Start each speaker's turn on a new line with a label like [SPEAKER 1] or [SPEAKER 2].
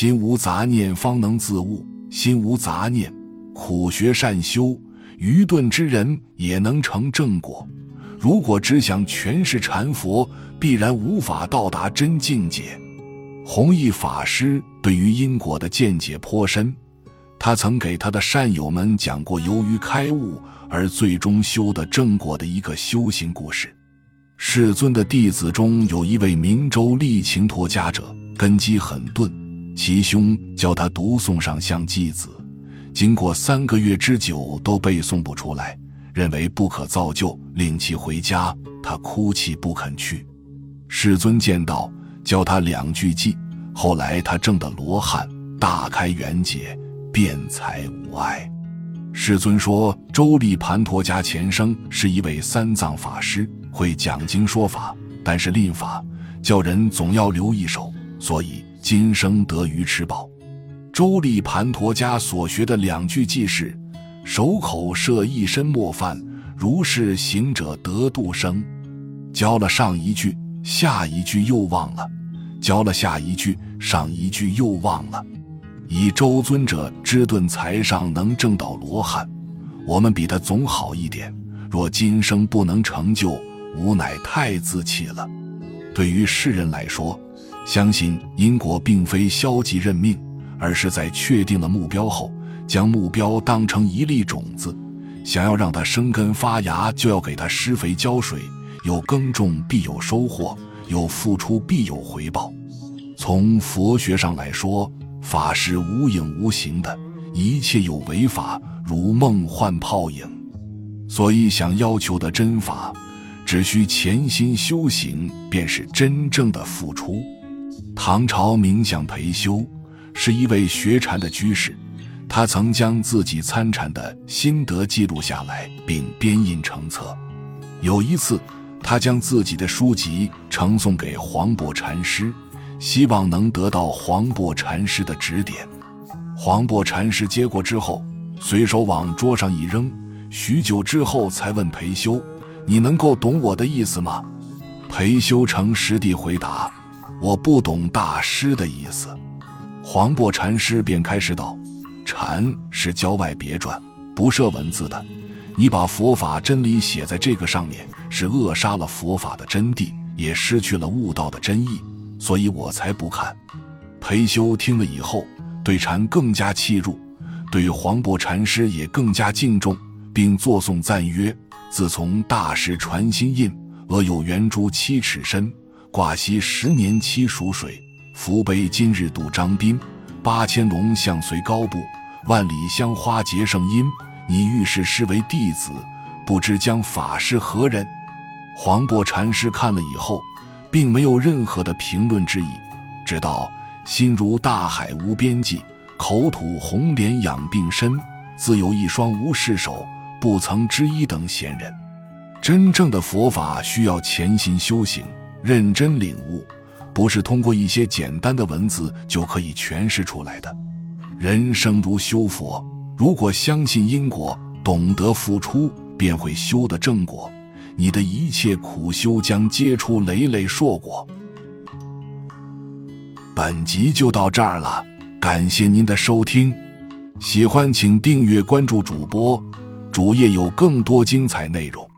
[SPEAKER 1] 心无杂念，方能自悟；心无杂念，苦学善修，愚钝之人也能成正果。如果只想全是禅佛，必然无法到达真境界。弘一法师对于因果的见解颇深，他曾给他的善友们讲过由于开悟而最终修得正果的一个修行故事。世尊的弟子中有一位明州利勤陀家者，根基很钝，其兄教他读诵上相继子，经过三个月之久都背诵不出来，认为不可造就，令其回家。他哭泣不肯去。世尊见到，教他两句偈。后来他证得罗汉，大开圆解，辩才无碍。世尊说，周利盘陀家前生是一位三藏法师。会讲经说法，但是吝法，叫人总要留一手，所以今生得鱼吃饱。周利盘陀家所学的两句偈是：守口摄一身莫犯，如是行者得度生。教了上一句，下一句又忘了；教了下一句，上一句又忘了。以周尊者之顿才上能证到罗汉，我们比他总好一点。若今生不能成就，吾乃太自弃了。对于世人来说，相信因果并非消极认命，而是在确定了目标后，将目标当成一粒种子，想要让它生根发芽，就要给它施肥浇水。有耕种必有收获，有付出必有回报。从佛学上来说，法是无影无形的，一切有为法如梦幻泡影，所以想要求的真法。只需潜心修行，便是真正的付出。唐朝名相裴修是一位学禅的居士，他曾将自己参禅的心得记录下来，并编印成册。有一次，他将自己的书籍呈送给黄檗禅师，希望能得到黄檗禅师的指点。黄檗禅师接过之后，随手往桌上一扔，许久之后才问裴修。你能够懂我的意思吗？裴修诚实地回答：“我不懂大师的意思。”黄檗禅师便开始道：“禅是郊外别传，不设文字的。你把佛法真理写在这个上面，是扼杀了佛法的真谛，也失去了悟道的真意。所以我才不看。”裴修听了以后，对禅更加契入，对黄檗禅师也更加敬重，并作颂赞曰。自从大师传心印，额有圆珠七尺深，挂锡十年期属水。福碑今日度张斌，八千龙象随高步，万里香花结圣音。你欲视师为弟子，不知将法师何人？黄檗禅师看了以后，并没有任何的评论之意，知道心如大海无边际，口吐红莲养病身，自有一双无事手。不曾知一等闲人，真正的佛法需要潜心修行，认真领悟，不是通过一些简单的文字就可以诠释出来的。人生如修佛，如果相信因果，懂得付出，便会修得正果，你的一切苦修将结出累累硕果。本集就到这儿了，感谢您的收听，喜欢请订阅关注主播。主页有更多精彩内容。